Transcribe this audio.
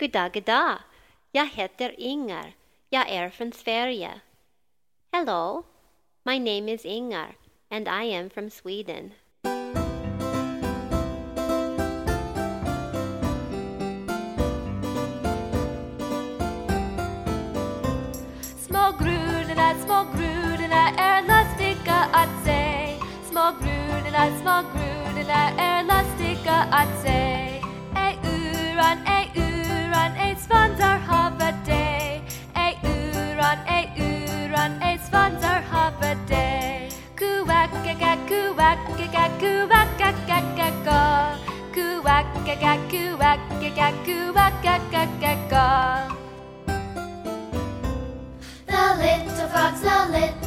Goddag, goddag. Jag heter Inger. Jag är från Sverige. Hello, my name is Inger and I am from Sweden. Små grodorna, små grodorna är lustiga att se. Små grodorna, små grodorna är lustiga att se. Ej svansar hava dig. Kuwakaka, kuwakaka, kuwakakakaka. Kuwakaka, kuwakaka, kuwakakakaka. The little frogs, the little